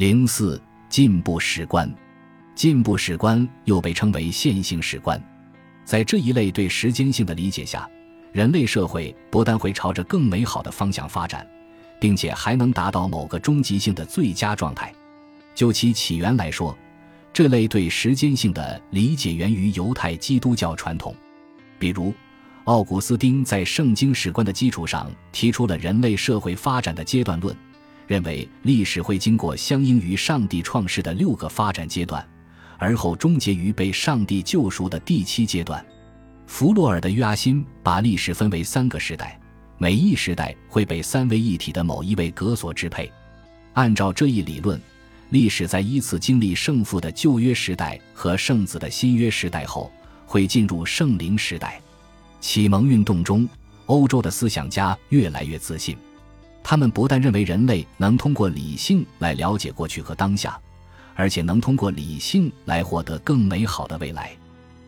零四进步史观，进步史观又被称为线性史观，在这一类对时间性的理解下，人类社会不但会朝着更美好的方向发展，并且还能达到某个终极性的最佳状态。就其起源来说，这类对时间性的理解源于犹太基督教传统，比如。奥古斯丁在圣经史观的基础上提出了人类社会发展的阶段论，认为历史会经过相应于上帝创世的六个发展阶段，而后终结于被上帝救赎的第七阶段。弗洛尔的约阿辛把历史分为三个时代，每一时代会被三位一体的某一位格所支配。按照这一理论，历史在依次经历圣父的旧约时代和圣子的新约时代后，会进入圣灵时代。启蒙运动中，欧洲的思想家越来越自信，他们不但认为人类能通过理性来了解过去和当下，而且能通过理性来获得更美好的未来。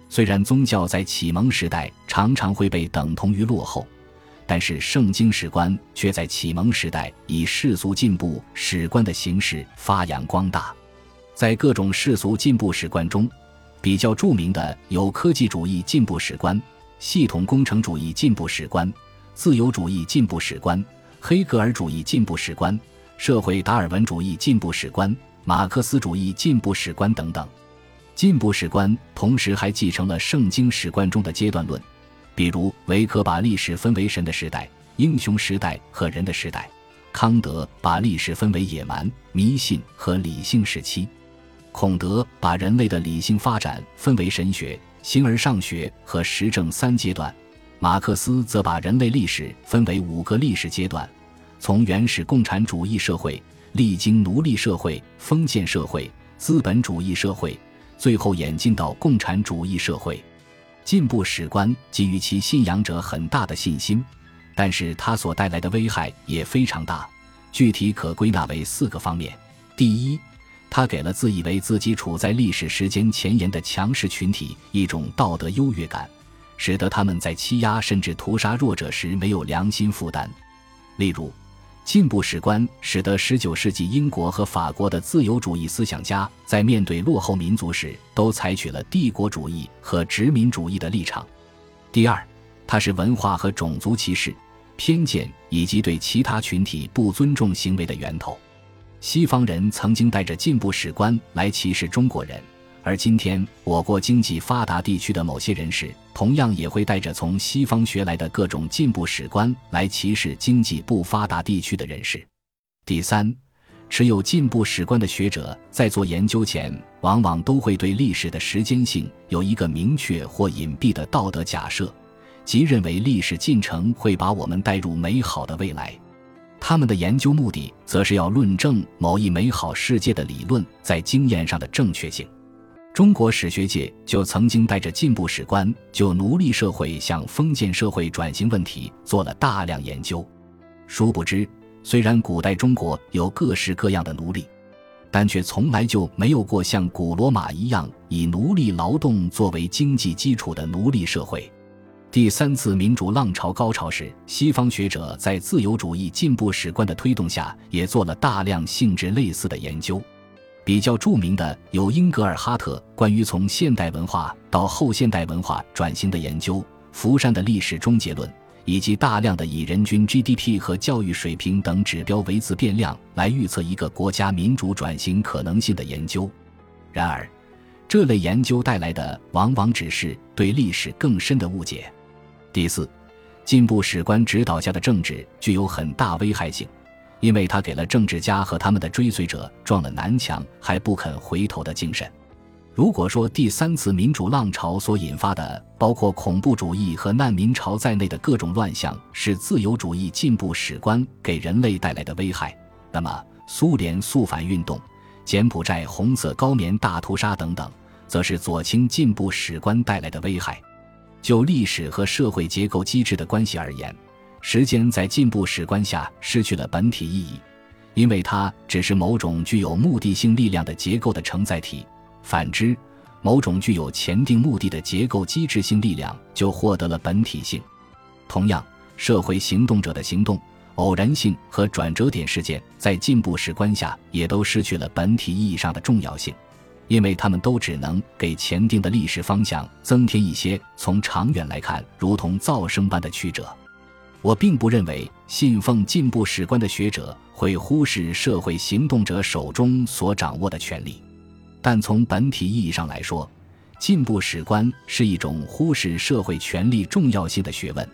虽然宗教在启蒙时代常常会被等同于落后，但是圣经史观却在启蒙时代以世俗进步史观的形式发扬光大。在各种世俗进步史观中，比较著名的有科技主义进步史观。系统工程主义进步史观、自由主义进步史观、黑格尔主义进步史观、社会达尔文主义进步史观、马克思主义进步史观等等。进步史观同时还继承了圣经史观中的阶段论，比如维克把历史分为神的时代、英雄时代和人的时代；康德把历史分为野蛮、迷信和理性时期；孔德把人类的理性发展分为神学。形而上学和实证三阶段，马克思则把人类历史分为五个历史阶段，从原始共产主义社会历经奴隶社会、封建社会、资本主义社会，最后演进到共产主义社会。进步史观给予其信仰者很大的信心，但是它所带来的危害也非常大，具体可归纳为四个方面：第一，他给了自以为自己处在历史时间前沿的强势群体一种道德优越感，使得他们在欺压甚至屠杀弱者时没有良心负担。例如，进步史观使得19世纪英国和法国的自由主义思想家在面对落后民族时都采取了帝国主义和殖民主义的立场。第二，它是文化和种族歧视、偏见以及对其他群体不尊重行为的源头。西方人曾经带着进步史观来歧视中国人，而今天我国经济发达地区的某些人士，同样也会带着从西方学来的各种进步史观来歧视经济不发达地区的人士。第三，持有进步史观的学者在做研究前，往往都会对历史的时间性有一个明确或隐蔽的道德假设，即认为历史进程会把我们带入美好的未来。他们的研究目的，则是要论证某一美好世界的理论在经验上的正确性。中国史学界就曾经带着进步史观，就奴隶社会向封建社会转型问题做了大量研究。殊不知，虽然古代中国有各式各样的奴隶，但却从来就没有过像古罗马一样以奴隶劳动作为经济基础的奴隶社会。第三次民主浪潮高潮时，西方学者在自由主义进步史观的推动下，也做了大量性质类似的研究。比较著名的有英格尔哈特关于从现代文化到后现代文化转型的研究，福山的历史终结论，以及大量的以人均 GDP 和教育水平等指标为自变量来预测一个国家民主转型可能性的研究。然而，这类研究带来的往往只是对历史更深的误解。第四，进步史观指导下的政治具有很大危害性，因为他给了政治家和他们的追随者撞了南墙还不肯回头的精神。如果说第三次民主浪潮所引发的包括恐怖主义和难民潮在内的各种乱象是自由主义进步史观给人类带来的危害，那么苏联肃反运动、柬埔寨红色高棉大屠杀等等，则是左倾进步史观带来的危害。就历史和社会结构机制的关系而言，时间在进步史观下失去了本体意义，因为它只是某种具有目的性力量的结构的承载体；反之，某种具有前定目的的结构机制性力量就获得了本体性。同样，社会行动者的行动，偶然性和转折点事件在进步史观下也都失去了本体意义上的重要性，因为他们都只能给前定的历史方向增添一些从长远来看如同噪声般的曲折。我并不认为信奉进步史观的学者会忽视社会行动者手中所掌握的权利，但从本体意义上来说，进步史观是一种忽视社会权力重要性的学问。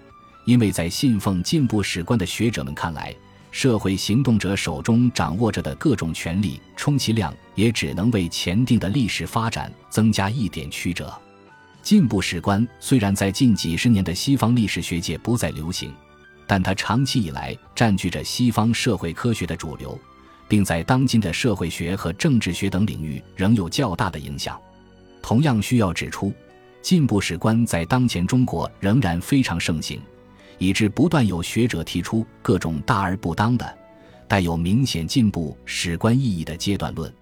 因为在信奉进步史观的学者们看来，社会行动者手中掌握着的各种权利，充其量也只能为前定的历史发展增加一点曲折。进步史观虽然在近几十年的西方历史学界不再流行，但它长期以来占据着西方社会科学的主流，并在当今的社会学和政治学等领域仍有较大的影响。同样需要指出，进步史观在当前中国仍然非常盛行。以致不断有学者提出各种大而不当的、带有明显进步史观意义的阶段论。